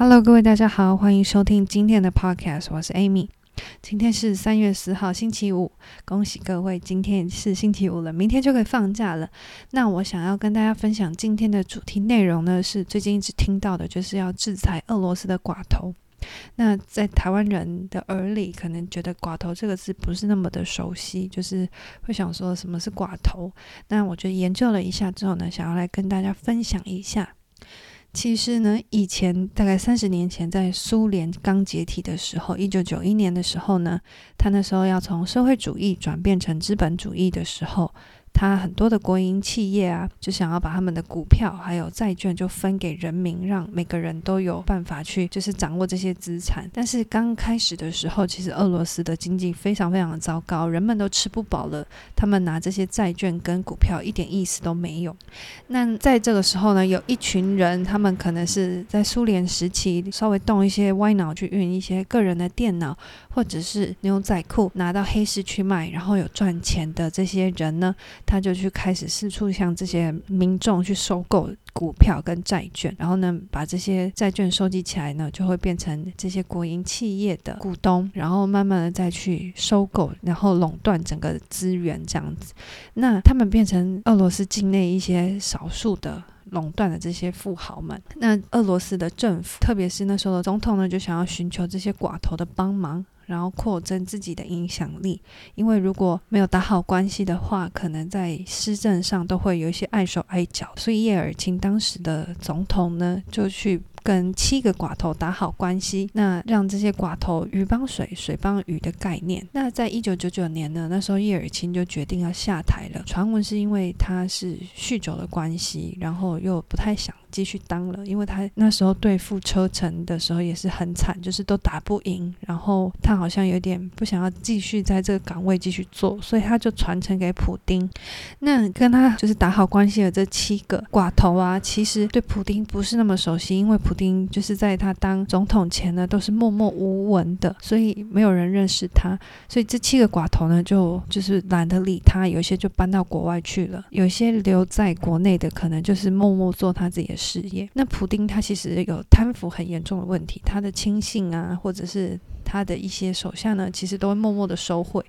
Hello，各位大家好，欢迎收听今天的 Podcast，我是 Amy。今天是三月十号，星期五，恭喜各位，今天是星期五了，明天就可以放假了。那我想要跟大家分享今天的主题内容呢，是最近一直听到的，就是要制裁俄罗斯的寡头。那在台湾人的耳里，可能觉得“寡头”这个字不是那么的熟悉，就是会想说什么是寡头。那我就研究了一下之后呢，想要来跟大家分享一下。其实呢，以前大概三十年前，在苏联刚解体的时候，一九九一年的时候呢，他那时候要从社会主义转变成资本主义的时候。他很多的国营企业啊，就想要把他们的股票还有债券就分给人民，让每个人都有办法去就是掌握这些资产。但是刚开始的时候，其实俄罗斯的经济非常非常的糟糕，人们都吃不饱了，他们拿这些债券跟股票一点意思都没有。那在这个时候呢，有一群人，他们可能是在苏联时期稍微动一些歪脑去运一些个人的电脑或者是牛仔裤拿到黑市去卖，然后有赚钱的这些人呢。他就去开始四处向这些民众去收购股票跟债券，然后呢，把这些债券收集起来呢，就会变成这些国营企业的股东，然后慢慢的再去收购，然后垄断整个资源这样子。那他们变成俄罗斯境内一些少数的垄断的这些富豪们。那俄罗斯的政府，特别是那时候的总统呢，就想要寻求这些寡头的帮忙。然后扩增自己的影响力，因为如果没有打好关系的话，可能在施政上都会有一些碍手碍脚。所以叶尔钦当时的总统呢，就去。跟七个寡头打好关系，那让这些寡头鱼帮水，水帮鱼的概念。那在一九九九年呢，那时候叶尔钦就决定要下台了。传闻是因为他是酗酒的关系，然后又不太想继续当了，因为他那时候对付车臣的时候也是很惨，就是都打不赢，然后他好像有点不想要继续在这个岗位继续做，所以他就传承给普丁。那跟他就是打好关系的这七个寡头啊，其实对普丁不是那么熟悉，因为普。丁就是在他当总统前呢，都是默默无闻的，所以没有人认识他。所以这七个寡头呢，就就是懒得理他，有些就搬到国外去了，有些留在国内的，可能就是默默做他自己的事业。那普丁他其实有贪腐很严重的问题，他的亲信啊，或者是他的一些手下呢，其实都会默默的收贿。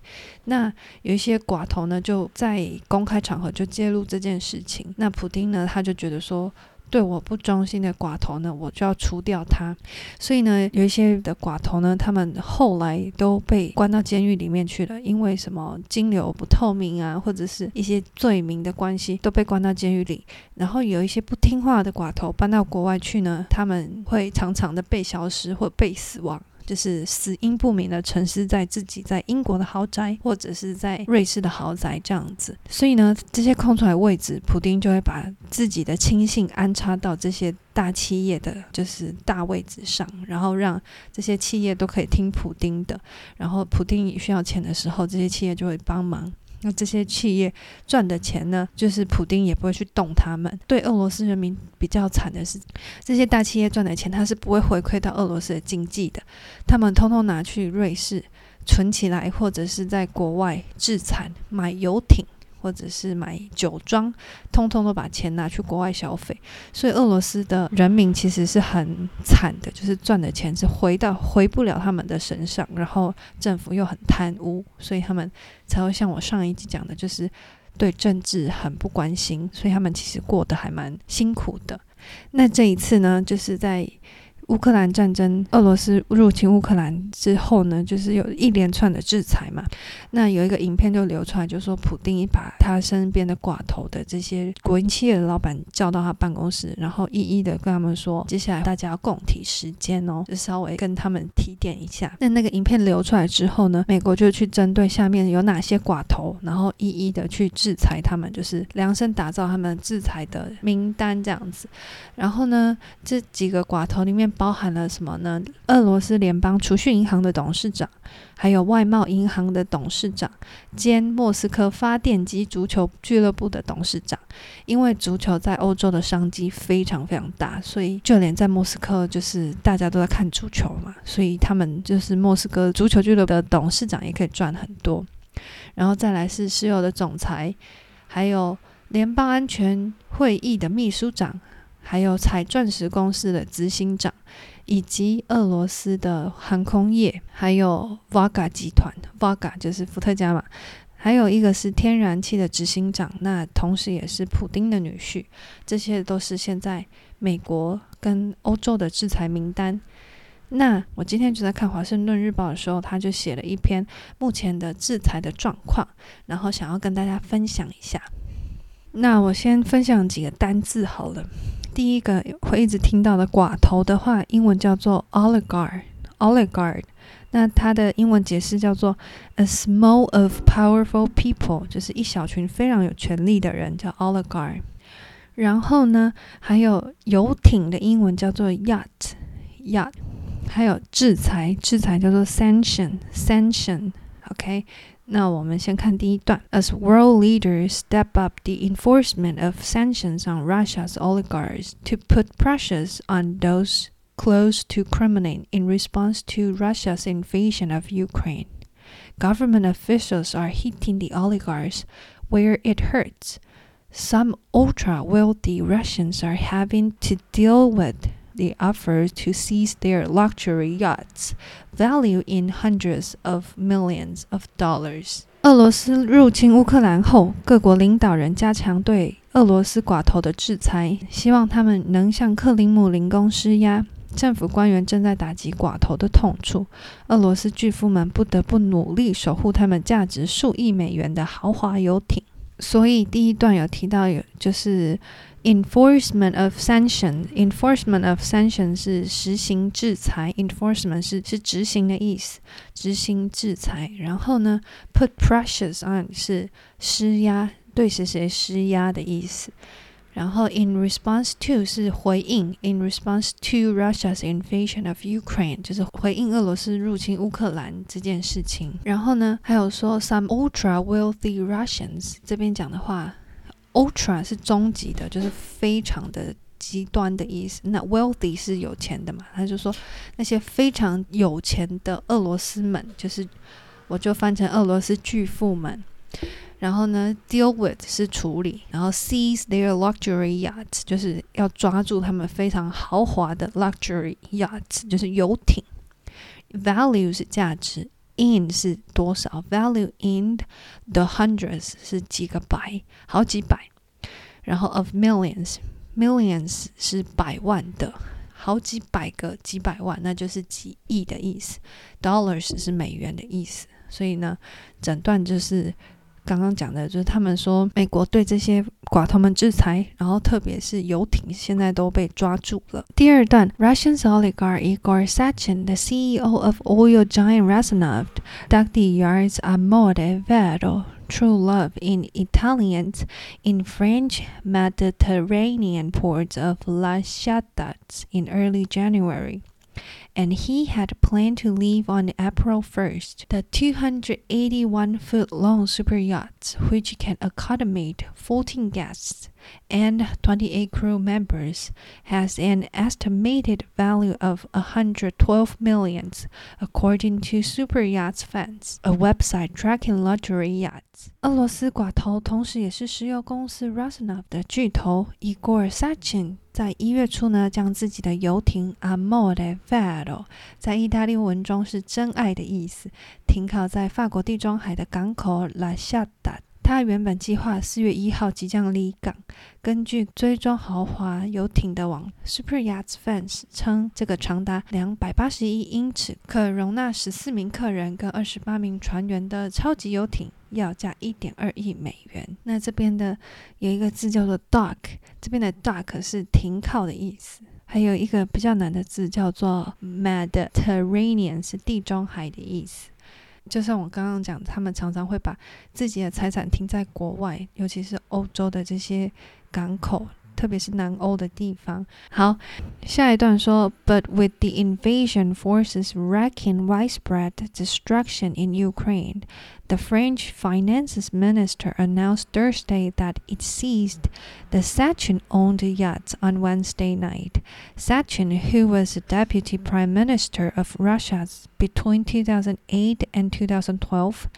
那有一些寡头呢，就在公开场合就揭露这件事情。那普丁呢，他就觉得说。对我不忠心的寡头呢，我就要除掉他。所以呢，有一些的寡头呢，他们后来都被关到监狱里面去了，因为什么金流不透明啊，或者是一些罪名的关系，都被关到监狱里。然后有一些不听话的寡头搬到国外去呢，他们会常常的被消失或被死亡。就是死因不明的沉尸在自己在英国的豪宅，或者是在瑞士的豪宅这样子。所以呢，这些空出来位置，普丁就会把自己的亲信安插到这些大企业的就是大位置上，然后让这些企业都可以听普丁的。然后普丁需要钱的时候，这些企业就会帮忙。那这些企业赚的钱呢，就是普丁也不会去动他们。对俄罗斯人民比较惨的是，这些大企业赚的钱，他是不会回馈到俄罗斯的经济的，他们通通拿去瑞士存起来，或者是在国外置产买游艇。或者是买酒庄，通通都把钱拿去国外消费，所以俄罗斯的人民其实是很惨的，就是赚的钱是回到回不了他们的身上，然后政府又很贪污，所以他们才会像我上一集讲的，就是对政治很不关心，所以他们其实过得还蛮辛苦的。那这一次呢，就是在。乌克兰战争，俄罗斯入侵乌克兰之后呢，就是有一连串的制裁嘛。那有一个影片就流出来，就说普丁把他身边的寡头的这些国营企业的老板叫到他办公室，然后一一的跟他们说，接下来大家要共体时间哦，就稍微跟他们提点一下。那那个影片流出来之后呢，美国就去针对下面有哪些寡头，然后一一的去制裁他们，就是量身打造他们制裁的名单这样子。然后呢，这几个寡头里面。包含了什么呢？俄罗斯联邦储蓄银行的董事长，还有外贸银行的董事长，兼莫斯科发电机足球俱乐部的董事长。因为足球在欧洲的商机非常非常大，所以就连在莫斯科，就是大家都在看足球嘛，所以他们就是莫斯科足球俱乐部的董事长也可以赚很多。然后再来是石油的总裁，还有联邦安全会议的秘书长。还有采钻石公司的执行长，以及俄罗斯的航空业，还有 Vaga 集团，Vaga 就是伏特加嘛，还有一个是天然气的执行长，那同时也是普丁的女婿，这些都是现在美国跟欧洲的制裁名单。那我今天就在看《华盛顿日报》的时候，他就写了一篇目前的制裁的状况，然后想要跟大家分享一下。那我先分享几个单字好了。第一个会一直听到的寡头的话，英文叫做 oligarch，oligarch。那它的英文解释叫做 a small of powerful people，就是一小群非常有权力的人叫 oligarch。然后呢，还有游艇的英文叫做 yacht，yacht。还有制裁，制裁叫做 sanction，sanction。OK。那我们先看第一段。As world leaders step up the enforcement of sanctions on Russia's oligarchs to put pressures on those close to Kremlin in response to Russia's invasion of Ukraine, government officials are hitting the oligarchs where it hurts. Some ultra-wealthy Russians are having to deal with the offer to seize their luxury yachts, value in hundreds of millions of dollars. 俄罗斯入侵乌克兰后，各国领导人加强对俄罗斯寡头的制裁，希望他们能向克林姆林宫施压。政府官员正在打击寡头的痛处，俄罗斯巨富们不得不努力守护他们价值数亿美元的豪华游艇。所以第一段有提到有就是。Enforcement of sanction, enforcement of sanction 是实行制裁，enforcement 是是执行的意思，执行制裁。然后呢，put pressures on 是施压，对谁谁施压的意思。然后 in response to 是回应，in response to Russia's invasion of Ukraine 就是回应俄罗斯入侵乌克兰这件事情。然后呢，还有说 some ultra wealthy Russians 这边讲的话。 Ultra 是终极的，就是非常的极端的意思。那 wealthy 是有钱的嘛？他就说那些非常有钱的俄罗斯们，就是我就翻成俄罗斯巨富们。然后呢，deal with 是处理，然后 seize their luxury yachts 就是要抓住他们非常豪华的 luxury yachts，就是游艇。Value 是价值。In 是多少？Value in the hundreds 是几个百，好几百。然后 of millions，millions 是百万的，好几百个几百万，那就是几亿的意思。Dollars 是美元的意思。所以呢，整段就是。刚刚讲的就是他们说美国对这些寡头们制裁，然后特别是游艇现在都被抓住了。第二段，Russian oligarch Igor Sechin, the CEO of oil giant Rosneft, dug the yachts Amor e Vero, True Love in Italian, in French Mediterranean ports of La Ciotat in early January. And he had planned to leave on April 1st. The 281-foot-long super yacht, which can accommodate 14 guests and 28 crew members, has an estimated value of 112 millions, according to Super Yachts Fans, a website tracking luxury yachts. 俄罗斯寡头，同时也是石油公司 Rosneft 的巨头 Igor Sechin 在一月初呢，将自己的游艇 Amore Vero 在意大利文中是真爱的意思，停靠在法国地中海的港口 La Ciotat。他原本计划四月一号即将离港。根据追踪豪华游艇的网 Super Yacht Fans 称，这个长达两百八十一英尺、可容纳十四名客人跟二十八名船员的超级游艇，要价一点二亿美元。那这边的有一个字叫做 dock，这边的 dock 是停靠的意思。还有一个比较难的字叫做 Mediterranean，是地中海的意思。就像我刚刚讲，他们常常会把自己的财产停在国外，尤其是欧洲的这些港口。特别是南欧的地方。好，下一段说，But with the invasion forces wreaking widespread destruction in Ukraine, the French finance minister announced Thursday that it seized the Sechin-owned yachts on Wednesday night. Sechin, who was a deputy prime minister of Russia between 2008 and 2012,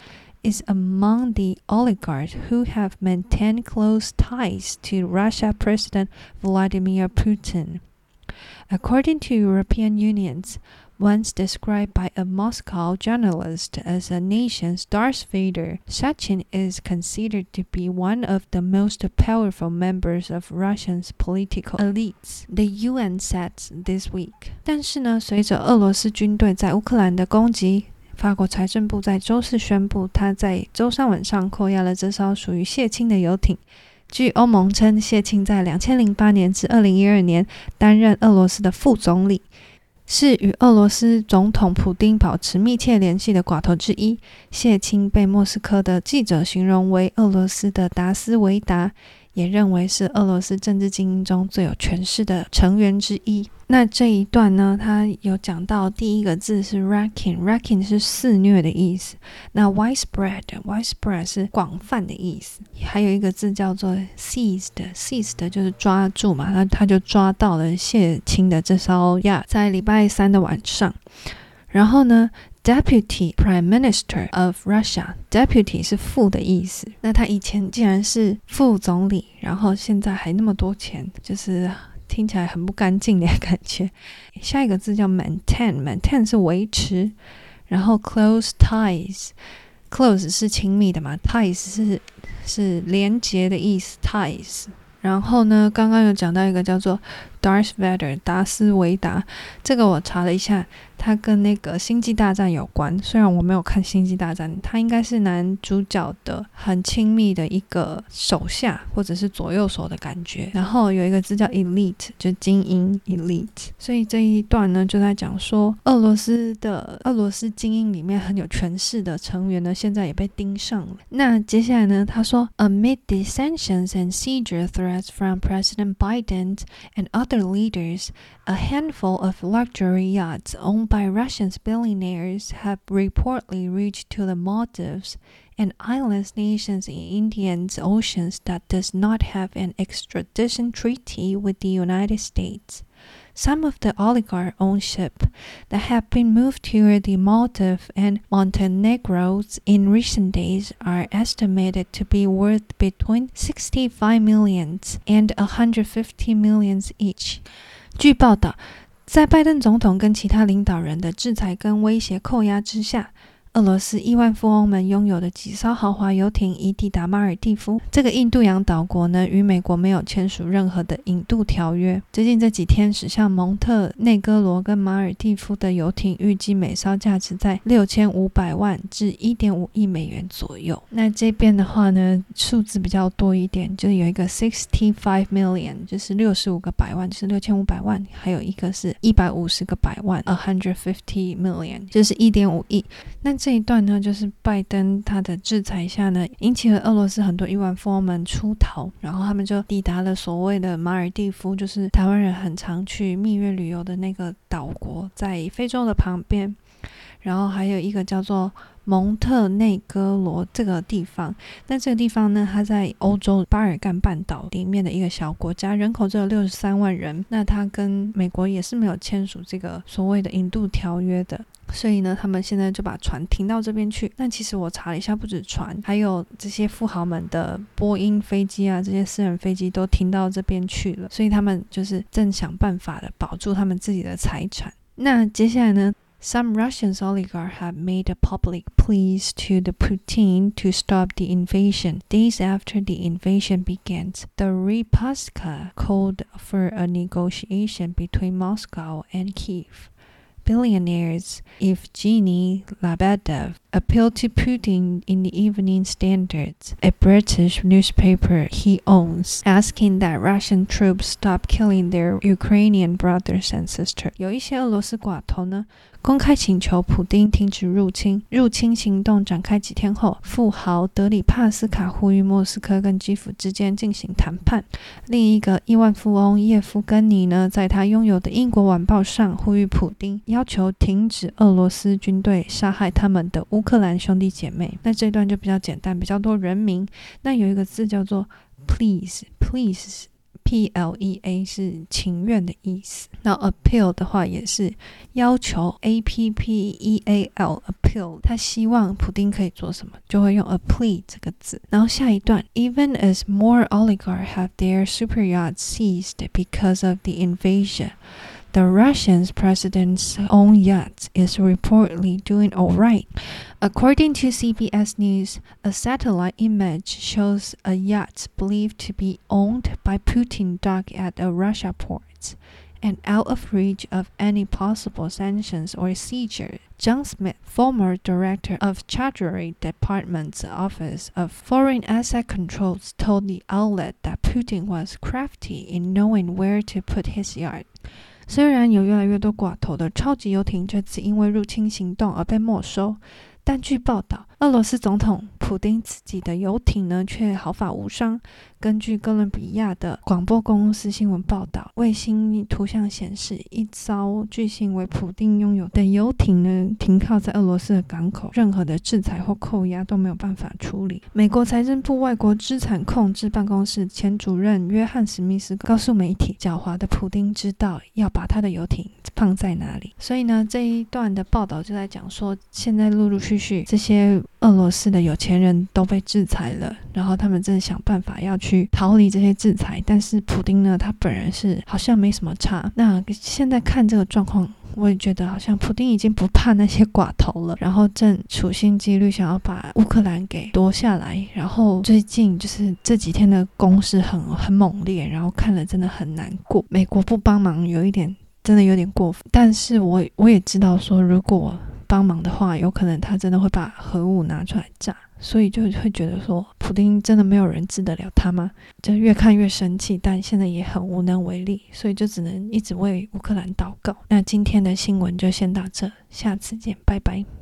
is among the oligarchs who have maintained close ties to Russia President Vladimir Putin. According to European unions, once described by a Moscow journalist as a nation's Darth Vader, Sechin is considered to be one of the most powerful members of Russia's political elites. The UN said this week. 但是呢，随着俄罗斯军队在乌克兰的攻击， 法国财政部在周四宣布，他在周三晚上扣押了这艘属于谢钦的游艇。据欧盟称，谢钦在两千零八年至二零一二年担任俄罗斯的副总理，是与俄罗斯总统普丁保持密切联系的寡头之一。谢钦被莫斯科的记者形容为俄罗斯的达斯维达。也认为是俄罗斯政治精英中最有权势的成员之一。那这一段呢，他有讲到第一个字是 racking，racking 是肆虐的意思。那 widespread，widespread 是广泛的意思。还有一个字叫做 seized，seized 就是抓住嘛，那他就抓到了谢钦的这艘亚，在礼拜三的晚上。然后呢，Deputy Prime Minister of Russia，Deputy 是副的意思。那他以前竟然是副总理，然后现在还那么多钱，就是听起来很不干净的感觉。下一个字叫 maintain，maintain 是维持。然后 close ties，close 是亲密的嘛，ties 是是连结的意思，ties。然后呢，刚刚有讲到一个叫做 Darth Vader，达斯维达，这个我查了一下。他跟那个《星际大战》有关，虽然我没有看《星际大战》，他应该是男主角的很亲密的一个手下或者是左右手的感觉。然后有一个字叫 elite，就精英 elite。所以这一段呢，就在讲说，俄罗斯的俄罗斯精英里面很有权势的成员呢，现在也被盯上了。那接下来呢，他说，amid the sanctions and seizure threats from President Biden and other leaders, a handful of luxury yachts owned by Russian billionaires have reportedly reached to the Maldives, an island nation in Indian Ocean that does not have an extradition treaty with the United States. Some of the oligarch-owned ships that have been moved to the Maldives and Montenegro in recent days are estimated to be worth between 65 million and 150 million each. 据报道。 在拜登总统跟其他领导人的制裁跟威胁扣押之下。俄罗斯亿万富翁们拥有的几艘豪华游艇已抵达马尔地夫。这个印度洋岛国呢，与美国没有签署任何的引渡条约。最近这几天驶向蒙特内哥罗跟马尔地夫的游艇，预计每艘价值在六千五百万至一点五亿美元左右。那这边的话呢，数字比较多一点，就是有一个 sixty five million，就是六十五个百万，就是六千五百万；还有一个是一百五十个百万，a hundred fifty million，就是一点五亿。那这一段呢，就是拜登他的制裁下呢，引起了俄罗斯很多亿万富翁们出逃，然后他们就抵达了所谓的马尔地夫，就是台湾人很常去蜜月旅游的那个岛国，在非洲的旁边。然后还有一个叫做蒙特内哥罗这个地方，那这个地方呢，它在欧洲巴尔干半岛里面的一个小国家，人口只有六十三万人。那它跟美国也是没有签署这个所谓的引渡条约的。所以呢，他们现在就把船停到这边去。但其实我查了一下，不止船，还有这些富豪们的波音飞机啊，这些私人飞机都停到这边去了。所以他们就是正想办法的保住他们自己的财产。那接下来呢，Some Russian oligarchs have made a public plea to the Putin to stop the invasion. Days after the invasion began, the Ripaska called for a negotiation between Moscow and Kiev. Billionaires Evgeny Lebedev appealed to Putin in the Evening Standard, a British newspaper he owns, asking that Russian troops stop killing their Ukrainian brothers and sisters. 有一些俄罗斯寡头呢， 公开请求普丁停止入侵。入侵行动展开几天后，富豪德里帕斯卡呼吁莫斯科跟基辅之间进行谈判。另一个亿万富翁叶夫根尼呢，在他拥有的英国晚报上呼吁普丁要求停止俄罗斯军队杀害他们的乌克兰兄弟姐妹，那这段就比较简单，比较多人名。那有一个字叫做 “please”，“please” please，please，P L E A 是情愿的意思。那 appeal 的话也是要求，A P P E A L，appeal，他希望普丁可以做什么，就会用 a plea 这个字。然后下一段，Even as more oligarchs have their super yachts seized because of the invasion。 The Russian president's own yacht is reportedly doing all right. According to CBS News, a satellite image shows a yacht believed to be owned by Putin docked at a Russia port and out of reach of any possible sanctions or seizure. John Smith, former director of Treasury Department's Office of Foreign Asset Controls, told the outlet that Putin was crafty in knowing where to put his yacht. 虽然有越来越多寡头的超级游艇这次因为入侵行动而被没收，但据报道，俄罗斯总统普丁自己的游艇呢却毫发无伤。根据哥伦比亚的广播公司新闻报道，卫星图像显示，一艘据信为普丁拥有的游艇呢停靠在俄罗斯的港口，任何的制裁或扣押都没有办法处理。美国财政部外国资产控制办公室前主任约翰史密斯告诉媒体，狡猾的普丁知道要把他的游艇放在哪里。所以呢，这一段的报道就在讲说，现在陆陆续续这些俄罗斯的有钱人都被制裁了，然后他们正想办法要去。逃离这些制裁，但是普丁呢，他本人是好像没什么差。那现在看这个状况，我也觉得好像普丁已经不怕那些寡头了，然后正处心积虑想要把乌克兰给夺下来。然后最近就是这几天的攻势很很猛烈，然后看了真的很难过。美国不帮忙，有一点真的有点过分。但是我我也知道说，如果帮忙的话，有可能他真的会把核武拿出来炸。所以就会觉得说，普丁真的没有人治得了他吗？就越看越生气，但现在也很无能为力，所以就只能一直为乌克兰祷告。那今天的新闻就先到这，下次见，拜拜。